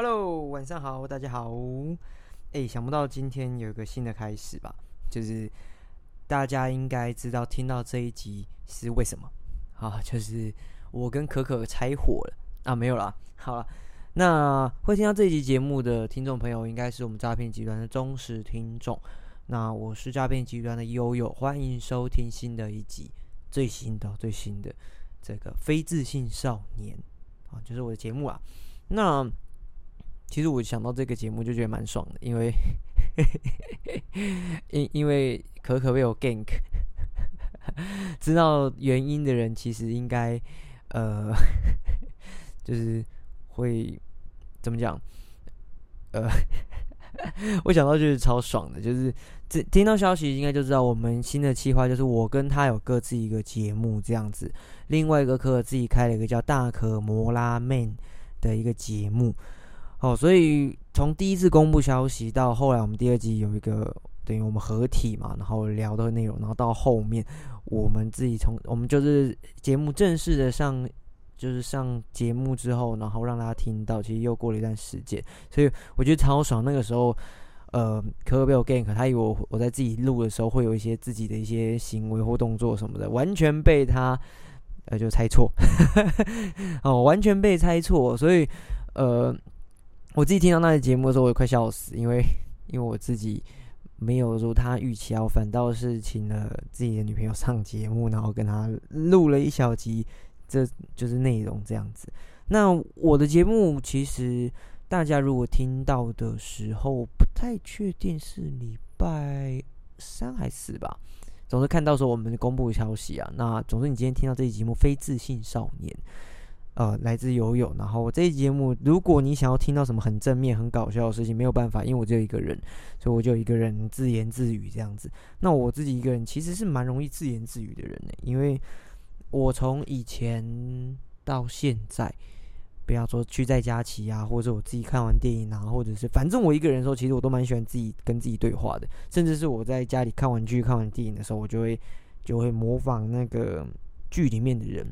Hello，晚上好，大家好。哎，想不到今天有一个新的开始吧？就是大家应该知道，听到这一集是为什么啊？就是我跟可可拆伙了啊？没有啦。好了，那会听到这一集节目的听众朋友，应该是我们诈骗集团的忠实听众。那我是诈骗集团的悠悠，欢迎收听新的一集，最新的最新的这个非自信少年啊，就是我的节目啊。那其实我想到这个节目就觉得蛮爽的，因为 因因为可可被我 gank，知道原因的人其实应该呃，就是会怎么讲？呃，我想到就是超爽的，就是这听到消息应该就知道我们新的计划就是我跟他有各自一个节目这样子，另外一个可可自己开了一个叫大可摩拉 man 的一个节目。哦，所以从第一次公布消息到后来，我们第二集有一个等于我们合体嘛，然后聊的内容，然后到后面我们自己从我们就是节目正式的上，就是上节目之后，然后让大家听到，其实又过了一段时间，所以我觉得超爽。那个时候，呃，可可被我 gank，他以为我我在自己录的时候会有一些自己的一些行为或动作什么的，完全被他呃就猜错，哦，完全被猜错，所以呃。我自己听到那期节目的时候，我也快笑死，因为 因为我自己没有如他预期，我反倒是请了自己的女朋友上节目，然后跟他录了一小集，这就是内容这样子。那我的节目其实大家如果听到的时候，不太确定是礼拜三还是吧，总是看到说我们公布消息啊。那总之你今天听到这期节目《非自信少年》。呃，来自游泳。然后我这一节目，如果你想要听到什么很正面、很搞笑的事情，没有办法，因为我只有一个人，所以我就一个人自言自语这样子。那我自己一个人其实是蛮容易自言自语的人呢，因为我从以前到现在，不要说去在家骑啊，或者我自己看完电影啊，或者是反正我一个人的时候，其实我都蛮喜欢自己跟自己对话的。甚至是我在家里看完剧、看完电影的时候，我就会就会模仿那个剧里面的人。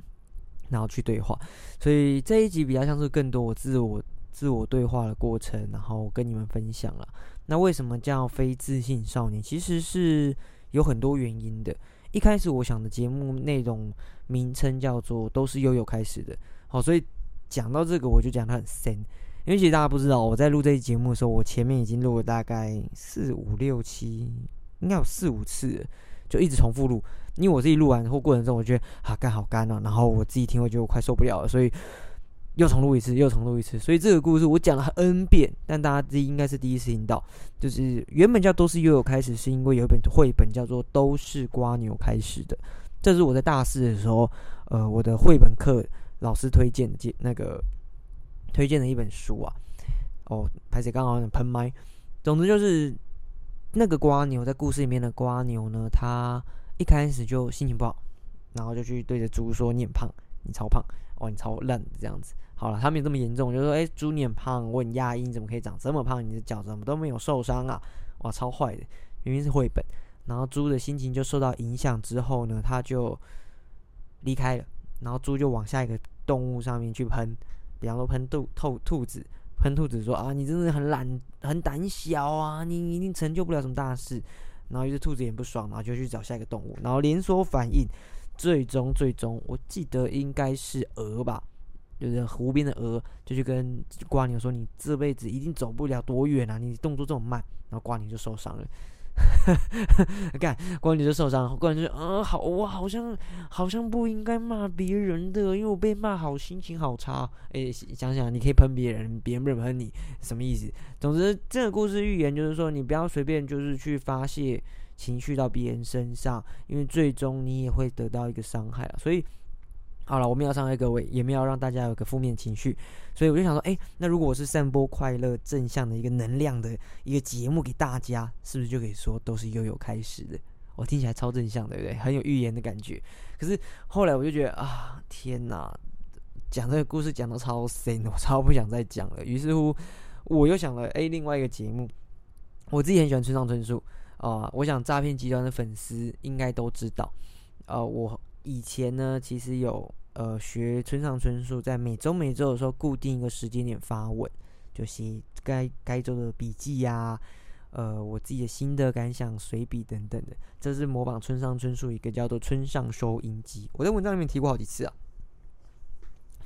然后去对话，所以这一集比较像是更多我自我自我对话的过程，然后跟你们分享了。那为什么叫非自信少年？其实是有很多原因的。一开始我想的节目内容名称叫做都是悠悠开始的，好，所以讲到这个我就讲它很深，因为其实大家不知道，我在录这期节目的时候，我前面已经录了大概四五六七，应该有四五次，就一直重复录。因为我自己录完后过程中，我觉得啊干好干啊，然后我自己听，我觉得我快受不了了，所以又重录一次，又重录一次。所以这个故事我讲了 N 遍，但大家这应该是第一次听到。就是原本叫都是悠悠开始，是因为有一本绘本叫做都是瓜牛开始的。这是我在大四的时候，呃，我的绘本课老师推荐的，那个推荐的一本书啊。哦，拍谁刚好有喷麦。总之就是那个瓜牛在故事里面的瓜牛呢，它。一开始就心情不好，然后就去对着猪说：“你很胖，你超胖，哦，你超烂。”这样子，好了，他没有这么严重，就说：“哎，猪你很胖，我很压抑，你怎么可以长这么胖？你的脚怎么都没有受伤啊？哇，超坏的，明明是绘本。”然后猪的心情就受到影响之后呢，他就离开了，然后猪就往下一个动物上面去喷，比方说喷兔兔兔子，喷兔子说：“啊，你真的很懒，很胆小啊，你一定成就不了什么大事。”然后于是兔子也不爽，然后就去找下一个动物，然后连锁反应，最终最终我记得应该是鹅吧，就是湖边的鹅，就去跟瓜牛说：“你这辈子一定走不了多远啊，你动作这么慢。”然后瓜牛就受伤了。看，光你就受伤，光你就呃，好，我好像好像不应该骂别人的，因为我被骂好心情好差。哎，想想你可以喷别人，别人不喷你，什么意思？总之，这个故事预言就是说，你不要随便就是去发泄情绪到别人身上，因为最终你也会得到一个伤害啊。所以。好了，我们要伤害各位，也没有让大家有个负面情绪，所以我就想说，哎，那如果我是散播快乐、正向的一个能量的一个节目给大家，是不是就可以说都是悠悠开始的？我听起来超正向，对不对？很有预言的感觉。可是后来我就觉得啊，天哪，讲这个故事讲的超深，我超不想再讲了。于是乎，我又想了，哎，另外一个节目，我自己很喜欢村上春树啊，我想诈骗集团的粉丝应该都知道，呃，我。以前呢，其实有呃学村上春树，在每周每周的时候固定一个时间点发文，就写该该做的笔记呀，呃，我自己的心得感想、随笔等等的。这是模仿村上春树一个叫做“村上收音机”，我在文章里面提过好几次啊。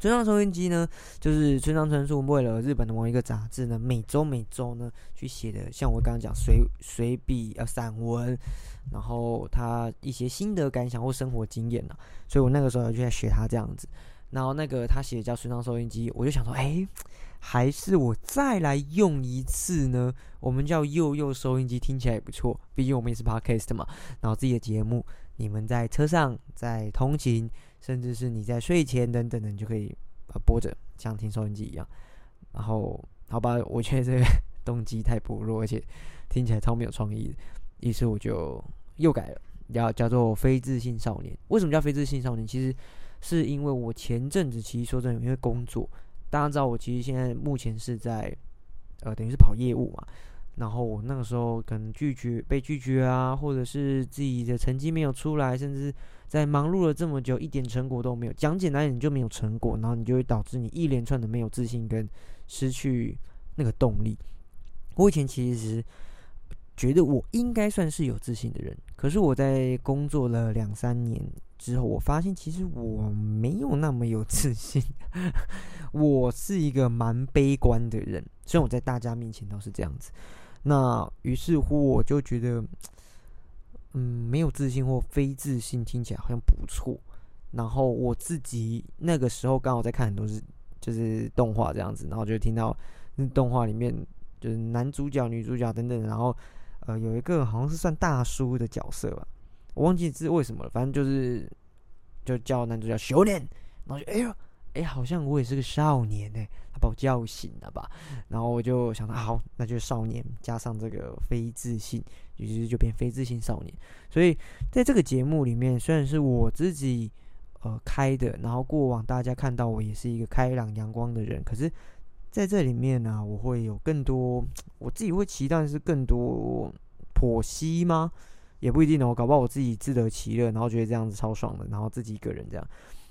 村上收音机呢，就是村上春树为了日本的某一个杂志呢，每周每周呢去写的，像我刚刚讲随随笔呃散文，然后他一些心得感想或生活经验呢，所以我那个时候就在学他这样子。然后那个他写的叫村上收音机，我就想说，哎，还是我再来用一次呢？我们叫幼幼收音机，听起来也不错，毕竟我们也是 podcast 嘛。然后自己的节目，你们在车上在通勤。甚至是你在睡前等等的，你就可以啊播着，像听收音机一样。然后，好吧，我觉得这个 动机太薄弱，而且听起来超没有创意。于是我就又改了，叫叫做非自信少年。为什么叫非自信少年？其实是因为我前阵子其实说真的，因为工作，大家知道我其实现在目前是在呃等于是跑业务嘛。然后我那个时候可能拒绝被拒绝啊，或者是自己的成绩没有出来，甚至在忙碌了这么久，一点成果都没有。讲简单点，你就没有成果，然后你就会导致你一连串的没有自信跟失去那个动力。我以前其实觉得我应该算是有自信的人，可是我在工作了两三年之后，我发现其实我没有那么有自信。我是一个蛮悲观的人，虽然我在大家面前都是这样子。那于是乎，我就觉得，嗯，没有自信或非自信听起来好像不错。然后我自己那个时候刚好在看很多是就是动画这样子，然后就听到那动画里面就是男主角、女主角等等，然后呃有一个好像是算大叔的角色吧，我忘记是为什么了，反正就是就叫男主角修炼，然后就哎呦。哎，好像我也是个少年呢，他把我叫醒了吧？然后我就想到，好，那就是少年加上这个非自信，于是就变非自信少年。所以在这个节目里面，虽然是我自己呃开的，然后过往大家看到我也是一个开朗阳光的人，可是在这里面呢，我会有更多，我自己会期待是更多剖析吗？也不一定哦，搞不好我自己自得其乐，然后觉得这样子超爽的，然后自己一个人这样，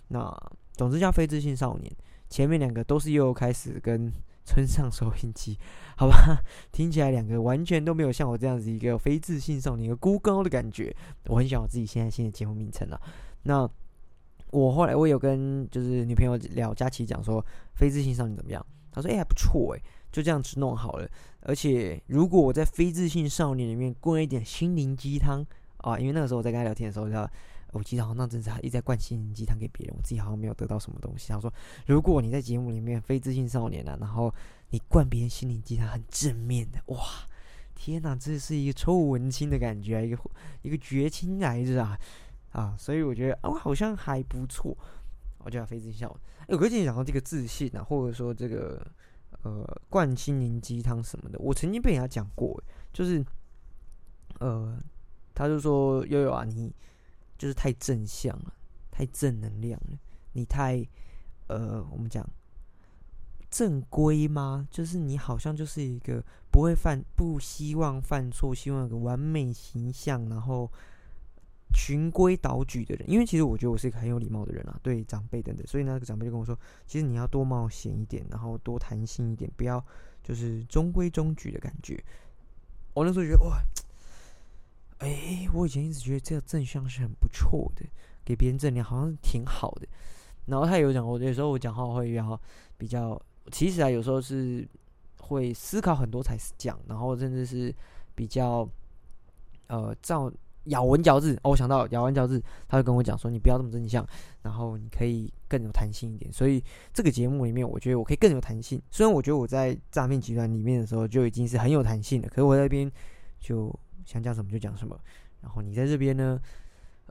那。总之叫非自信少年，前面两个都是又开始跟村上收音机，好吧，听起来两个完全都没有像我这样子一个非自信少年一个孤高的感觉。我很喜欢我自己现在新的节目名称啊。那我后来我有跟就是女朋友聊，佳琪讲说非自信少年怎么样？她说哎还不错哎，就这样子弄好了。而且如果我在非自信少年里面灌一点心灵鸡汤啊，因为那个时候我在跟他聊天的时候，他。我记得好像那阵子还一直在灌心灵鸡汤给别人，我自己好像没有得到什么东西。他说：“如果你在节目里面非自信少年啊，然后你灌别人心灵鸡汤很正面的，哇，天哪，这是一个臭文青的感觉啊，一个一个绝亲来着啊啊！所以我觉得哦，好像还不错。我叫非自信少年。有个人讲到这个自信啊，或者说这个呃灌心灵鸡汤什么的，我曾经被人家讲过，就是呃，他就说悠悠啊，你。就是太正向了，太正能量了。你太，呃，我们讲正规吗？就是你好像就是一个不会犯、不希望犯错、希望有个完美形象，然后循规蹈矩的人。因为其实我觉得我是一个很有礼貌的人啊，对长辈等等。所以那个长辈就跟我说，其实你要多冒险一点，然后多弹性一点，不要就是中规中矩的感觉。我那时候觉得哇。哎，我以前一直觉得这个正向是很不错的，给别人正能量好像挺好的。然后他有讲过，有时候我讲话会比较比较，其实啊，有时候是会思考很多才讲，然后甚至是比较呃，照咬文嚼字。哦，我想到咬文嚼字，他就跟我讲说，你不要这么正向，然后你可以更有弹性一点。所以这个节目里面，我觉得我可以更有弹性。虽然我觉得我在诈骗集团里面的时候就已经是很有弹性了，可是我那边就。想讲什么就讲什么，然后你在这边呢，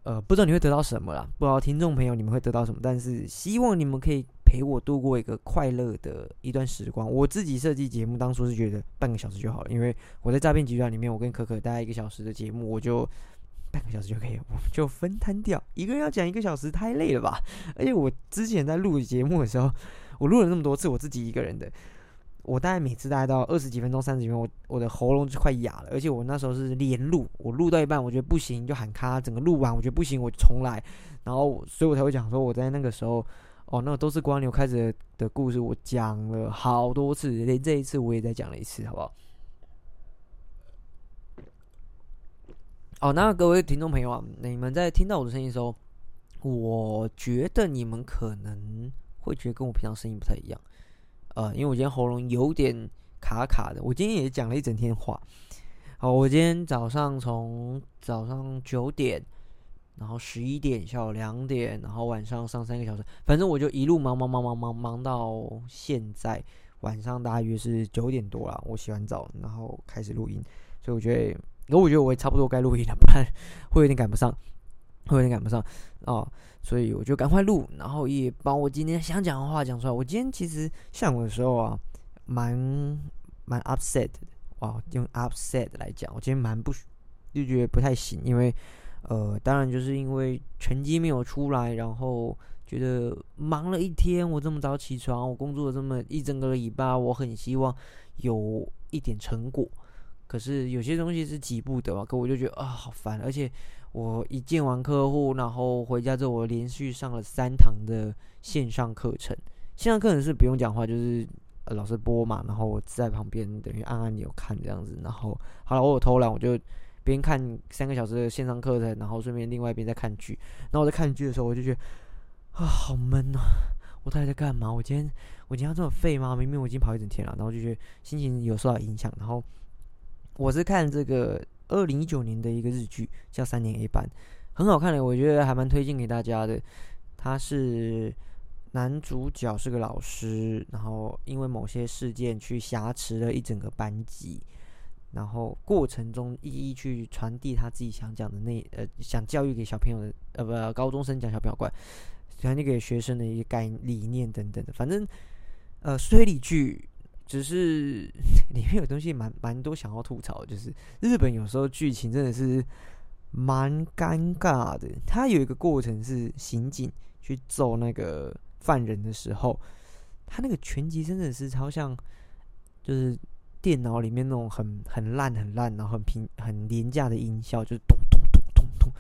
呃，不知道你会得到什么啦，不知道听众朋友你们会得到什么，但是希望你们可以陪我度过一个快乐的一段时光。我自己设计节目当初是觉得半个小时就好了，因为我在诈骗集团里面，我跟可可待一个小时的节目，我就半个小时就可以，我们就分摊掉，一个人要讲一个小时太累了吧？而且我之前在录节目的时候，我录了那么多次，我自己一个人的。我大概每次大概到二十几分钟、三十几分钟，我我的喉咙就快哑了。而且我那时候是连录，我录到一半，我觉得不行就喊卡，整个录完我觉得不行，我重来。然后，所以我才会讲说，我在那个时候，哦，那个都是光牛开始的故事，我讲了好多次，连这一次我也再讲了一次，好不好？哦，那各位听众朋友啊，你们在听到我的声音的时候，我觉得你们可能会觉得跟我平常声音不太一样，呃，因为我今天喉咙有点卡卡的，我今天也讲了一整天话。好，我今天早上从早上九点，然后十一点，下午两点，然后晚上上三个小时，反正我就一路忙忙忙忙忙忙到现在晚上大约是九点多了，我洗完澡然后开始录音，所以我觉得。那我觉得我也差不多该录音了，不然 会有点赶不上，会有点赶不上哦。所以我就赶快录，然后也把我今天想讲的话讲出来。我今天其实下午的时候啊，蛮蛮 upset 的哇，用 upset 来讲，我今天蛮不就觉得不太行，因为呃，当然就是因为成绩没有出来，然后觉得忙了一天，我这么早起床，我工作了这么一整个礼拜，我很希望有一点成果。可是有些东西是急不得啊，可我就觉得啊好烦，而且我一见完客户，然后回家之后，我连续上了三堂的线上课程。线上课程是不用讲话，就是老师播嘛，然后我在旁边等于按按钮看这样子。然后好了，我有偷懒，我就边看三个小时的线上课程，然后顺便另外一边在看剧。然后我在看剧的时候，我就觉得啊好闷啊，我到底在干嘛？我今天我今天这么废吗？明明我已经跑一整天了，然后就觉得心情有受到影响，然后。我是看这个二零一九年的一个日剧，叫《三年 A 班》，很好看的，我觉得还蛮推荐给大家的。他是男主角是个老师，然后因为某些事件去挟持了一整个班级，然后过程中一一去传递他自己想讲的那呃想教育给小朋友的呃不高中生讲小朋友怪，传递给学生的一个概理念等等的，反正呃推理剧。只是 里面有东西蛮蛮多想要吐槽，就是日本有时候剧情真的是蛮尴尬的。他有一个过程是刑警去揍那个犯人的时候，他那个拳击真的是超像，就是电脑里面那种很很烂很烂，然后很平很廉价的音效，就是咚咚咚咚咚。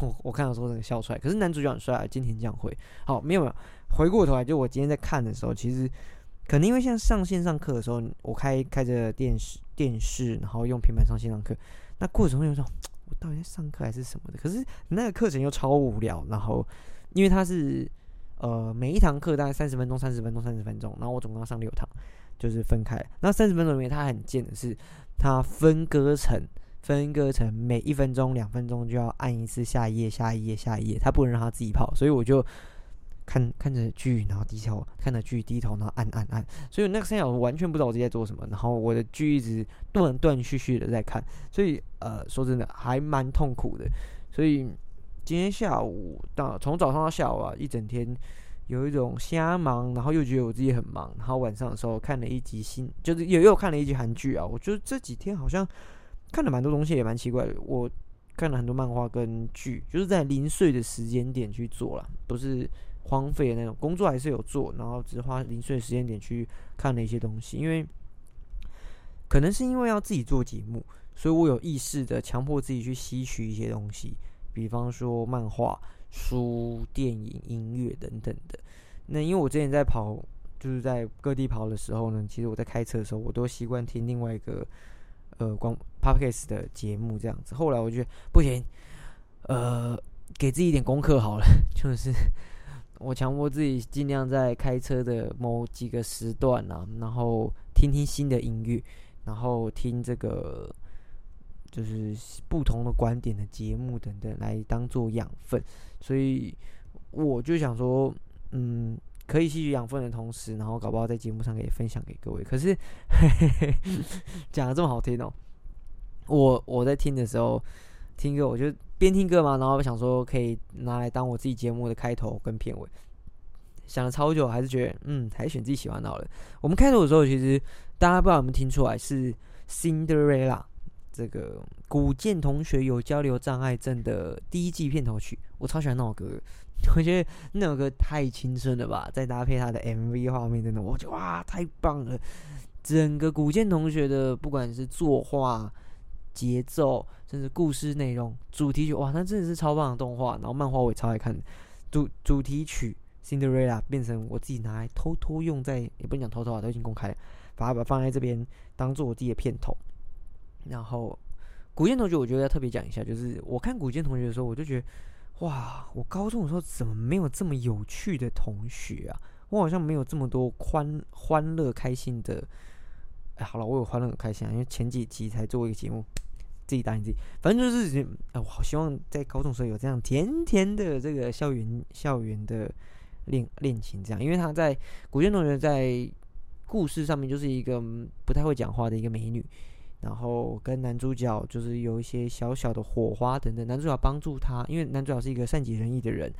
我 我看到时候真的笑出来。可是男主角很帅啊，金田将晖。好，没有没有，回过头来，就我今天在看的时候，其实。可能因为像上线上课的时候，我开开着电视电视，然后用平板上线上课，那过程中有种我到底在上课还是什么的？可是那个课程又超无聊，然后因为它是呃每一堂课大概三十分钟、三十分钟、三十分钟，然后我总共要上六堂，就是分开。那三十分钟里面，它很贱的是，它分割成分割成每一分钟、两分钟就要按一次下一页、下一页、下一页，它不能让它自己跑，所以我就。看看着剧，然后低头看着剧，低头然后按按按，所以那个三小时完全不知道我自己在做什么。然后我的剧一直断断续续的在看，所以呃，说真的还蛮痛苦的。所以今天下午到从早上到下午啊，一整天有一种瞎忙，然后又觉得我自己很忙。然后晚上的时候看了一集新，就是又又看了一集韩剧啊。我觉得这几天好像看了蛮多东西，也蛮奇怪的。我看了很多漫画跟剧，就是在零碎的时间点去做了，不是。荒废的那种工作还是有做，然后只花零碎时间点去看了一些东西，因为可能是因为要自己做节目，所以我有意识的强迫自己去吸取一些东西，比方说漫画、书、电影、音乐等等的。那因为我之前在跑，就是在各地跑的时候呢，其实我在开车的时候，我都习惯听另外一个呃光 podcast 的节目这样子。后来我觉得不行，呃，给自己一点功课好了，就是。我强迫自己尽量在开车的某几个时段啊，然后听听新的音乐，然后听这个就是不同的观点的节目等等，来当做养分。所以我就想说，嗯，可以吸取养分的同时，然后搞不好在节目上可以分享给各位。可是 讲的这么好听哦，我我在听的时候听歌，我就。边听歌嘛，然后想说可以拿来当我自己节目的开头跟片尾，想了超久，还是觉得嗯，还是选自己喜欢的好了。我们开头的时候，其实大家不知道有没有听出来是《Cinderella》这个古剑同学有交流障碍症的第一季片头曲，我超喜欢那首歌，我觉得那首歌太青春了吧，再搭配他的 MV 画面，真的我觉得哇，太棒了！整个古剑同学的不管是作画。节奏，甚至故事内容、主题曲，哇，那真的是超棒的动画。然后漫画我也超爱看。主主题曲《Cinderella 变成我自己拿来偷偷用在，也不能讲偷偷啊，都已经公开，把它把放在这边当做我自己的片头。然后古剑同学，我觉得要特别讲一下，就是我看古剑同学的时候，我就觉得哇，我高中的时候怎么没有这么有趣的同学啊？我好像没有这么多欢欢乐开心的。哎，好了，我有欢乐很开心啊，因为前几集才做一个节目。自己答应自己，反正就是，哎，我好希望在高中时候有这样甜甜的这个校园校园的恋恋情，这样，因为他在古剑同学在故事上面就是一个不太会讲话的一个美女，然后跟男主角就是有一些小小的火花等等，男主角帮助他，因为男主角是一个善解人意的人，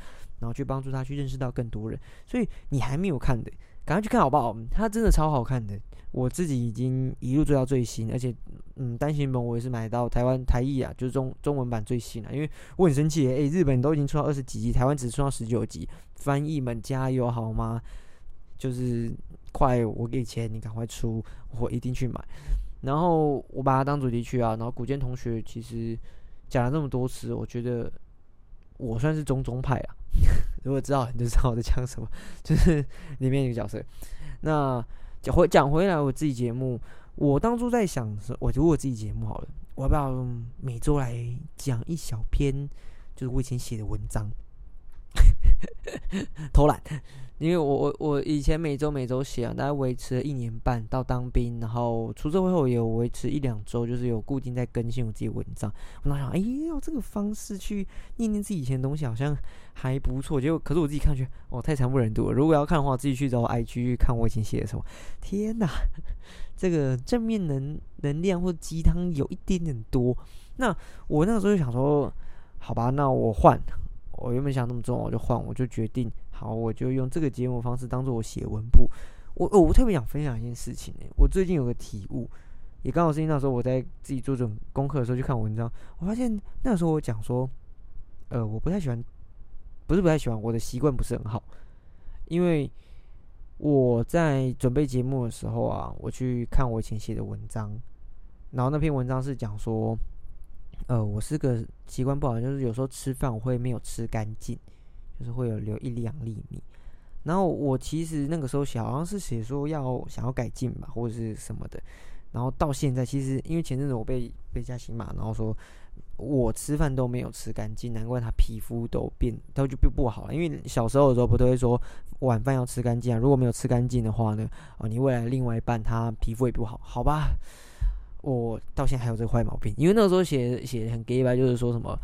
然后去帮助他去认识到更多人，所以你还没有看的，赶快去看好不好？它真的超好看的。我自己已经一路追到最新，而且，嗯，单行本我也是买到台湾台译啊，就是中中文版最新了。因为我很生气，哎，日本都已经出到二十几集，台湾只出到十九集，翻译们加油好吗？就是快，我给钱，你赶快出，我一定去买。然后我把它当主题曲啊，然后古剑同学其实讲了这么多次，我觉得我算是中中派啊。如果知道你就知道我在讲什么，就是里面一个角色，那。讲回讲回来，我自己节目，我当初在想说，我如果自己节目好了，我要不要每周来讲一小篇，就是我以前写的文章，偷懒。因为我我我以前每周每周写啊，大概维持了一年半到当兵，然后出社会后也有维持一两周，就是有固定在更新我自己文章。我那想，哎，用这个方式去念念自己以前的东西，好像还不错。结果，可是我自己看去，哦，太惨不忍睹了。如果要看的话，自己去找 IG 去看我以前写的什么。天哪，这个正面能能量或鸡汤有一点点多。那我那个时候就想说，好吧，那我换。我原本想那么重，我就换，我就决定。好，我就用这个节目方式当做我写文部。我我特别想分享一件事情呢。我最近有个体悟，也刚好是因那时候我在自己做这种功课的时候去看文章，我发现那时候我讲说，呃，我不太喜欢，不是不太喜欢，我的习惯不是很好。因为我在准备节目的时候啊，我去看我以前写的文章，然后那篇文章是讲说，呃，我是个习惯不好，就是有时候吃饭我会没有吃干净。就是会有留一两粒米，然后我其实那个时候写好像是写说要想要改进吧，或者是什么的，然后到现在其实因为前阵子我被被加刑嘛，然后说我吃饭都没有吃干净，难怪他皮肤都变都就变不好了。因为小时候的时候不都会说晚饭要吃干净啊，如果没有吃干净的话呢，哦你未来另外一半他皮肤也不好，好吧？我到现在还有这个坏毛病，因为那个时候写写很 gay 吧，就是说什么。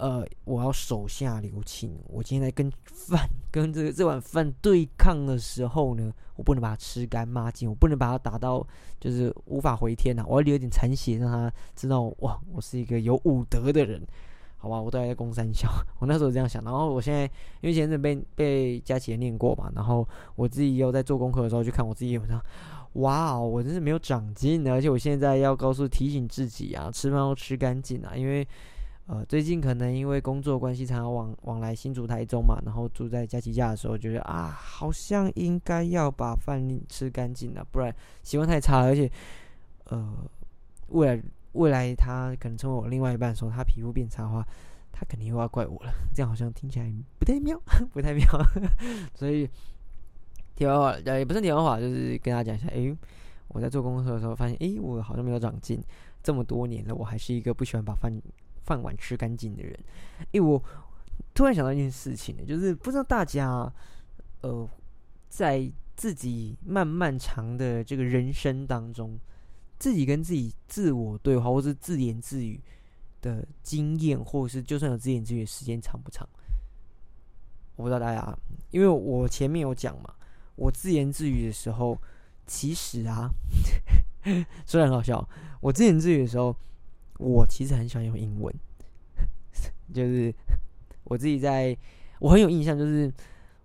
呃，我要手下留情。我今天在跟饭跟这个这碗饭对抗的时候呢，我不能把它吃干抹净，我不能把它打到就是无法回天呐。我要留一点残血，让他知道哇，我是一个有武德的人，好吧？我都还在攻三校，我那时候这样想。然后我现在因为前阵被被佳琪念过嘛，然后我自己又在做功课的时候去看我自己文章，哇哦，我真是没有长进，而且我现在要告诉提醒自己啊，吃饭要吃干净啊，因为。呃，最近可能因为工作关系，常常往往来新竹、台中嘛，然后住在佳琪家的时候，觉得啊，好像应该要把饭吃干净了，不然习惯太差。而且，呃，未来未来他可能成为我另外一半的时候，他皮肤变差的话，他肯定又要怪我了。这样好像听起来不太妙，不太妙。所以，题外话，也不是题外话，就是跟他讲一下，诶，我在做功课的时候发现，诶，我好像没有长进，这么多年了，我还是一个不喜欢把饭。饭碗吃干净的人，因为我突然想到一件事情，就是不知道大家，呃，在自己漫漫长的这个人生当中，自己跟自己自我对话，或是自言自语的经验，或者是就算有自言自语的时间长不长？我不知道大家，因为我前面有讲嘛，我自言自语的时候，其实啊，虽然很好笑，我自言自语的时候。我其实很喜欢用英文，就是我自己在，我很有印象，就是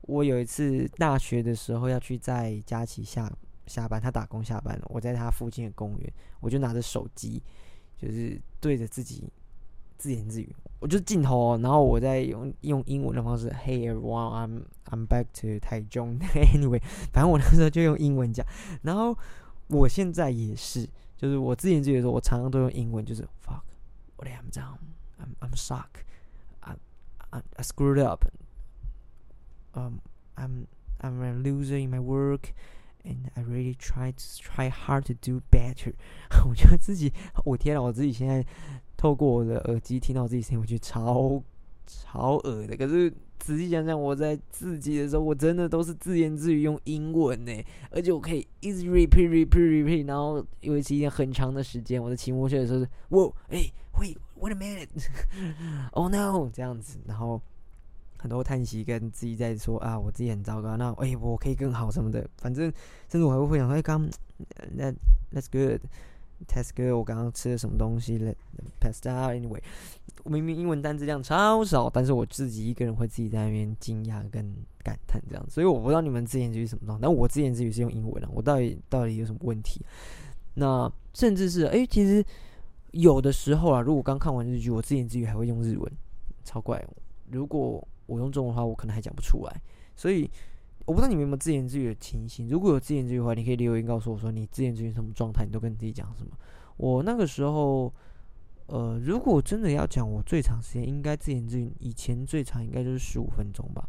我有一次大学的时候要去在佳琪下下班，他打工下班了，我在他附近的公园，我就拿着手机，就是对着自己自言自语，我就镜头，然后我在用用英文的方式，Hey everyone, I'm I'm back to 台中。Anyway，反正我那时候就用英文讲，然后我现在也是。就是我之前自己说，我常常都用英文，就是 fuck，what am down，I'm I'm shocked，I I I screwed up，um I'm I'm a loser in my work and I really try to try hard to do better。我觉得自己，我天啊，我自己现在透过我的耳机听到自己声音，我觉得超 超恶的。可是仔细想想，我在自己的时候，我真的都是自言自语用英文呢，而且我可以一直 repeat repeat repeat，然后因为是一件很长的时间，我在期末学的时候是，哇，哎，wait wait a minute，oh no，这样子，然后。很多叹息，跟自己在说啊，我自己很糟糕，那哎，我可以更好什么的。反正甚至我还会分享，哎，刚那 That's good good。我刚刚吃了什么东西？Let pass out anyway。明明英文单词量超少，但是我自己一个人会自己在那边惊讶跟感叹这样。所以我不知道你们自言自语什么状但我自言自语是用英文的。我到底到底有什么问题？那甚至是哎，其实有的时候啊，如果刚看完日剧，我自言自语还会用日文，超怪。如果我用中文的话，我可能还讲不出来，所以我不知道你们有没有自言自语的情形。如果有自言自语的话，你可以留言告诉我说你自言自语什么状态，你都跟自己讲什么。我那个时候，呃，如果真的要讲，我最长时间应该自言自语，以前最长应该就是十五分钟吧，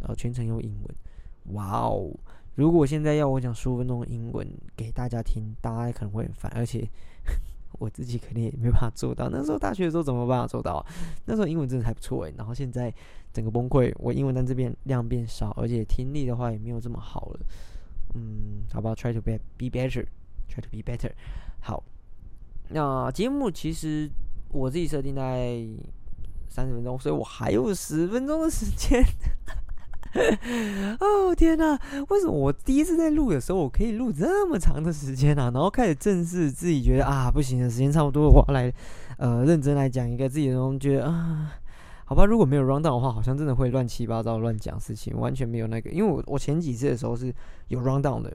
然后全程用英文。哇哦！如果现在要我讲十五分钟的英文给大家听，大家可能会很烦，而且。我自己肯定也没办法做到。那时候大学的时候怎么办法做到？那时候英文真的还不错诶。然后现在整个崩溃，我英文单这边量变少，而且听力的话也没有这么好了。嗯，好吧，try to be be better，try to be better。好，那节目其实我自己设定在三十分钟，所以我还有十分钟的时间。哦天哪！为什么我第一次在录的时候，我可以录这么长的时间啊？然后开始正式自己觉得啊，不行的时间差不多，我要来呃认真来讲一个自己的东西。觉得啊，好吧，如果没有 round down 的话，好像真的会乱七八糟乱讲事情，完全没有那个。因为我我前几次的时候是有 round down 的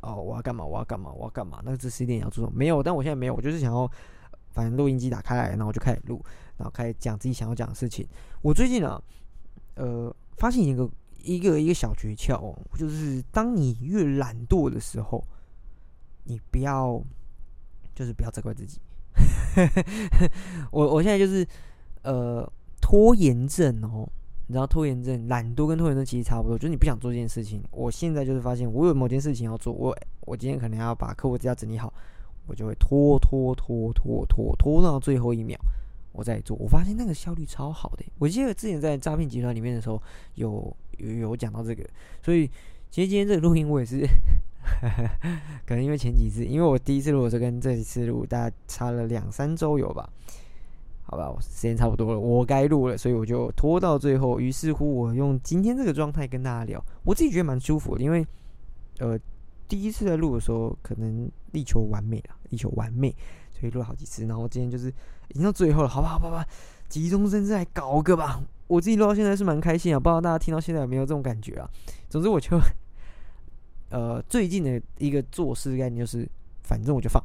哦，我要干嘛？我要干嘛？我要干嘛？那这十点也要做什么？没有，但我现在没有，我就是想要反正录音机打开来，然后我就开始录，然后开始讲自己想要讲的事情。我最近啊，呃，发现一个。一个一个小诀窍哦，就是当你越懒惰的时候，你不要，就是不要责怪自己。我我现在就是呃拖延症哦，你知道拖延症、懒惰跟拖延症其实差不多，就是你不想做这件事情。我现在就是发现，我有某件事情要做，我我今天可能要把客户资料整理好，我就会拖拖拖拖拖拖到最后一秒。我在做，我发现那个效率超好的。我记得之前在诈骗集团里面的时候，有有有讲到这个，所以其实今天这个录音我也是，可能因为前几次，因为我第一次录是跟这一次录大概差了两三周有吧？好吧，时间差不多了，我该录了，所以我就拖到最后。于是乎，我用今天这个状态跟大家聊，我自己觉得蛮舒服的，因为呃第一次在录的时候，可能力求完美了，力求完美。可以录好几次，然后今天就是已经到最后了，好吧，好吧，好吧，急中生智来搞个吧。我自己录到现在是蛮开心啊，不知道大家听到现在有没有这种感觉啊？总之，我就呃最近的一个做事概念就是，反正我就放，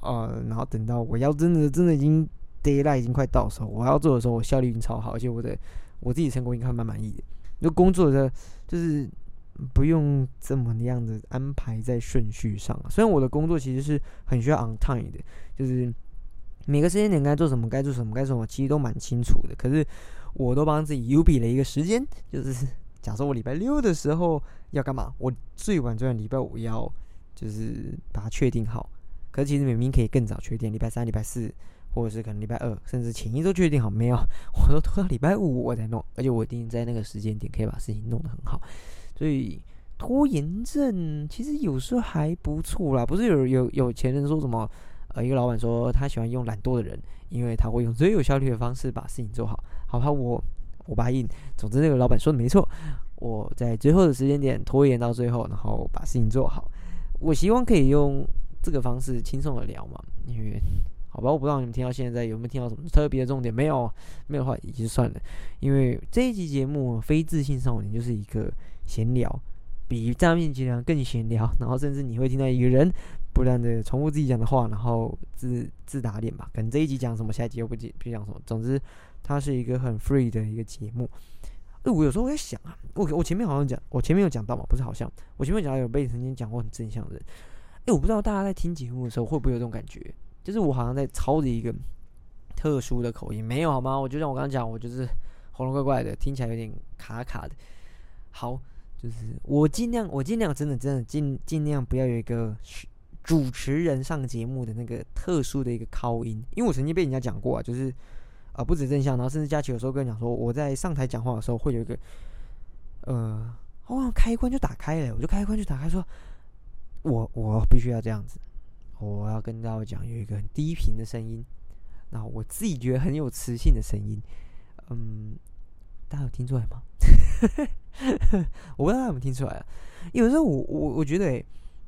呃，然后等到我要真的真的已经 d a y l i g h t 已经快到时候，我要做的时候，我效率已经超好，而且我的我自己成功应该蛮满意的。就工作的就是。不用这么样的安排在顺序上。虽然我的工作其实是很需要 on time 的，就是每个时间点该做什么，该做什么，该做什么，其实都蛮清楚的。可是我都帮自己 U 比了一个时间，就是 假设我礼拜六的时候要干嘛，我最晚最晚礼拜五要就是把它确定好。可是其实明明可以更早确定，礼拜三、礼拜四，或者是可能礼拜二，甚至前一周确定好，没有，我都拖到礼拜五我才弄，而且我一定在那个时间点可以把事情弄得很好。所以拖延症其实有时候还不错啦，不是有有有钱人说什么？呃，一个老板说他喜欢用懒惰的人，因为他会用最有效率的方式把事情做好。好吧，我我答应。总之，那个老板说的没错。我在最后的时间点拖延到最后，然后把事情做好。我希望可以用这个方式轻松的聊嘛，因为好吧，我不知道你们听到现在有没有听到什么特别的重点？没有，没有的话也就算了。因为这一集节目《非自信少年》就是一个。闲聊比诈骗集团更闲聊，然后甚至你会听到一个人不断的重复自己讲的话，然后自自打脸吧。可能这一集讲什么，下一集又不讲不讲什么。总之，它是一个很 free 的一个节目。哎，我有时候在想啊，我我前面好像讲，我前面有讲到嘛，不是好像我前面讲到有被曾经讲过很正向的人。哎，我不知道大家在听节目的时候会不会有这种感觉，就是我好像在操着一个特殊的口音，没有好吗？我就像我刚刚讲，我就是喉咙怪怪的，听起来有点卡卡的。好。就是我尽量，我尽量真的真的尽尽量不要有一个主持人上节目的那个特殊的一个靠音，因为我曾经被人家讲过啊，就是啊不止正向，然后甚至佳琪有时候跟你讲说，我在上台讲话的时候会有一个呃，好像开关就打开了，我就开关就打开，说我我必须要这样子，我要跟大家讲有一个很低频的声音，然后我自己觉得很有磁性的声音，嗯，大家有听出来吗？我不知道他有没有听出来啊？有时候我我我觉得，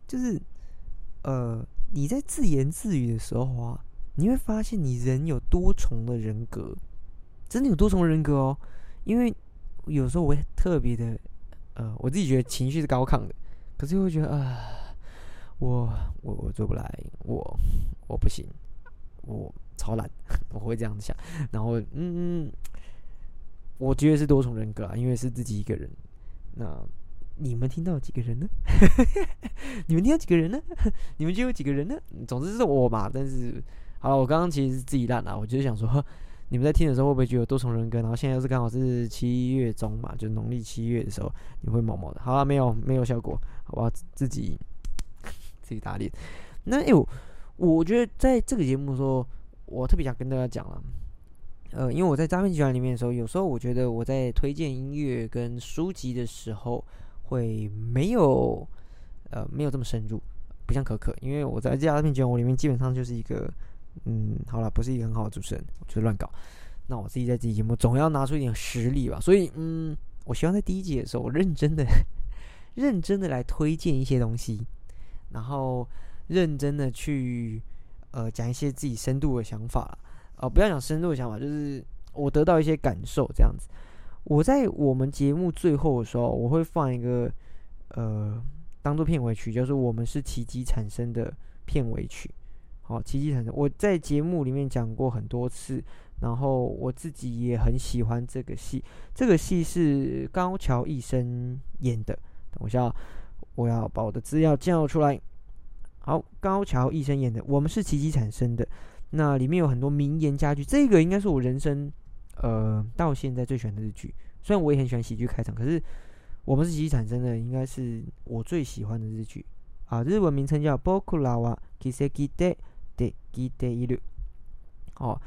就是呃，你在自言自语的时候啊，你会发现你人有多重的人格，真的有多重人格哦。因为有时候我会特别的，呃，我自己觉得情绪是高亢的，可是又会觉得啊，我我我做不来，我我不行，我超懒，我会这样子想，然后嗯嗯。我觉得是多重人格啊，因为是自己一个人。那你们听到几个人呢？你们听到几个人呢？你们就有几个人呢？总之是我嘛。但是，好了，我刚刚其实是自己烂了。我就是想说，你们在听的时候会不会觉得多重人格？然后现在又是刚好是七月中嘛，就农历七月的时候，你会毛毛的。好了，没有没有效果，好吧，自己 自己打脸。那哎，我觉得在这个节目的时候，我特别想跟大家讲了。呃，因为我在诈骗集团里面的时候，有时候我觉得我在推荐音乐跟书籍的时候，会没有呃没有这么深入，不像可可。因为我在诈骗集团我里面基本上就是一个嗯，好了，不是一个很好的主持人，就是乱搞。那我自己在自己节目总要拿出一点实力吧，所以嗯，我希望在第一集的时候，我认真的、认真的来推荐一些东西，然后认真的去呃讲一些自己深度的想法。哦，不要讲深度的想法，就是我得到一些感受这样子。我在我们节目最后的时候，我会放一个呃，当做片尾曲，就是我们是奇迹产生的片尾曲。好，奇迹产生，我在节目里面讲过很多次，然后我自己也很喜欢这个戏。这个戏是高桥一生演的。等一下，我要把我的资料叫出来。好，高桥一生演的《我们是奇迹产生的》。那里面有很多名言佳句，这个应该是我人生，呃，到现在最喜欢的日剧。虽然我也很喜欢喜剧开场，可是我们是喜剧产生的，应该是我最喜欢的日剧。啊，日文名称叫《Boku Lawa Kiseki de de Gide Iru》。哦，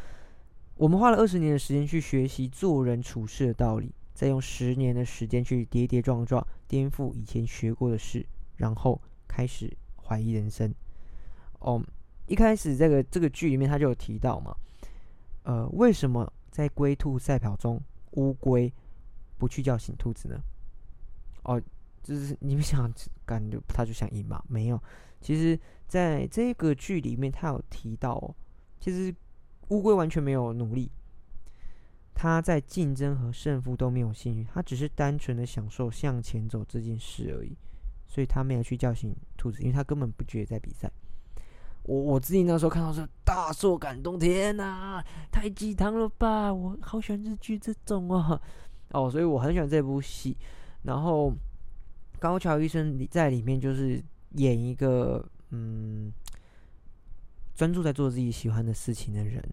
我们花了二十年的时间去学习做人处事的道理，再用十年的时间去跌跌撞撞颠覆以前学过的事，然后开始怀疑人生。哦。一开始这个这个剧里面他就有提到嘛，呃，为什么在龟兔赛跑中乌龟不去叫醒兔子呢？哦，就是你们想感觉他就想赢嘛？没有，其实在这个剧里面他有提到哦，其实乌龟完全没有努力，他在竞争和胜负都没有兴趣，他只是单纯的享受向前走这件事而已，所以他没有去叫醒兔子，因为他根本不觉得在比赛。我我自己那时候看到是大受感动，天哪，太鸡汤了吧！我好喜欢日剧这种哦，哦，所以我很喜欢这部戏。然后高桥医生在里面就是演一个嗯，专注在做自己喜欢的事情的人。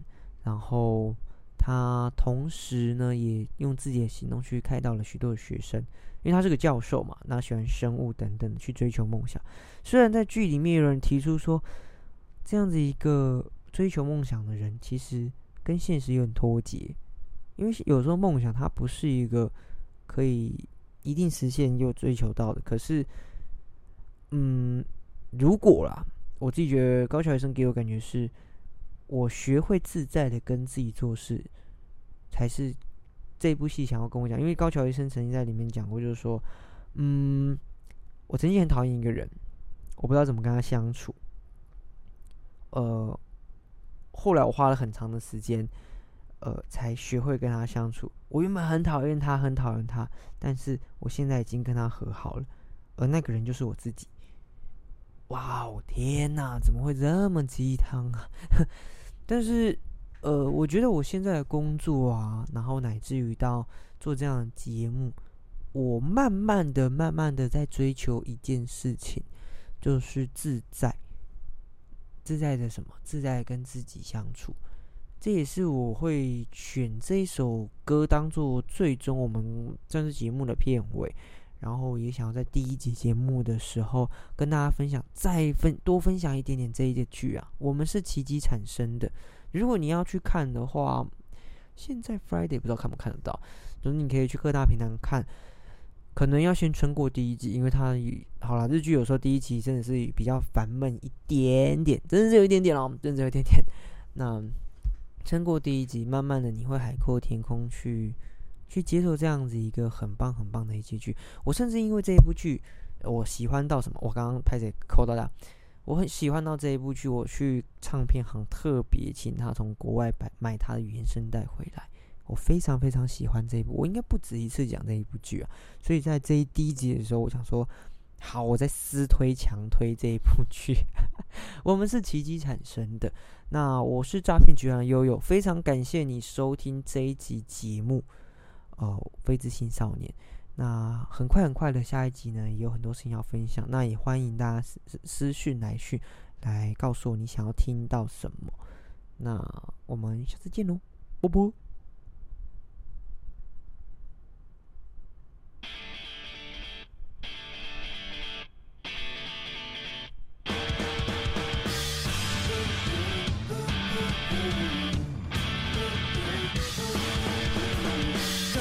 然后他同时呢，也用自己的行动去开导了许多的学生，因为他是个教授嘛，那喜欢生物等等，去追求梦想。虽然在剧里面有人提出说。这样子一个追求梦想的人，其实跟现实有点脱节，因为有时候梦想它不是一个可以一定实现又追求到的。可是，嗯，如果啦，我自己觉得高桥医生给我感觉是，我学会自在的跟自己做事，才是这部戏想要跟我讲。因为高桥医生曾经在里面讲过，就是说，嗯，我曾经很讨厌一个人，我不知道怎么跟他相处。呃，后来我花了很长的时间，呃，才学会跟他相处。我原本很讨厌他，很讨厌他，但是我现在已经跟他和好了。而那个人就是我自己。哇哦，天哪，怎么会这么鸡汤啊？但是，呃，我觉得我现在的工作啊，然后乃至于到做这样的节目，我慢慢的、慢慢的在追求一件事情，就是自在。自在的什么？自在跟自己相处，这也是我会选这一首歌当做最终我们正式节目的片尾，然后也想要在第一集节目的时候跟大家分享，再分多分享一点点这一个剧啊。我们是奇迹产生的。如果你要去看的话，现在 Friday 不知道看不看得到，就是你可以去各大平台看。可能要先撑过第一集，因为它好了，日剧有时候第一集真的是比较烦闷一点点，真的是有一点点哦，真的有一点点。那撑过第一集，慢慢的你会海阔天空，去去接受这样子一个很棒很棒的一集剧。我甚至因为这一部剧，我喜欢到什么？我刚刚拍谁扣到的，我很喜欢到这一部剧，我去唱片行特别请他从国外买买他的原声带回来。我非常非常喜欢这一部，我应该不止一次讲这一部剧啊。所以在这一第一集的时候，我想说，好，我在私推强推这一部剧。我们是奇迹产生的，那我是诈骗局长悠悠，非常感谢你收听这一集节目哦，非知性少年。那很快很快的下一集呢，也有很多事情要分享，那也欢迎大家私私讯来讯来告诉我你想要听到什么。那我们下次见喽，啵啵。you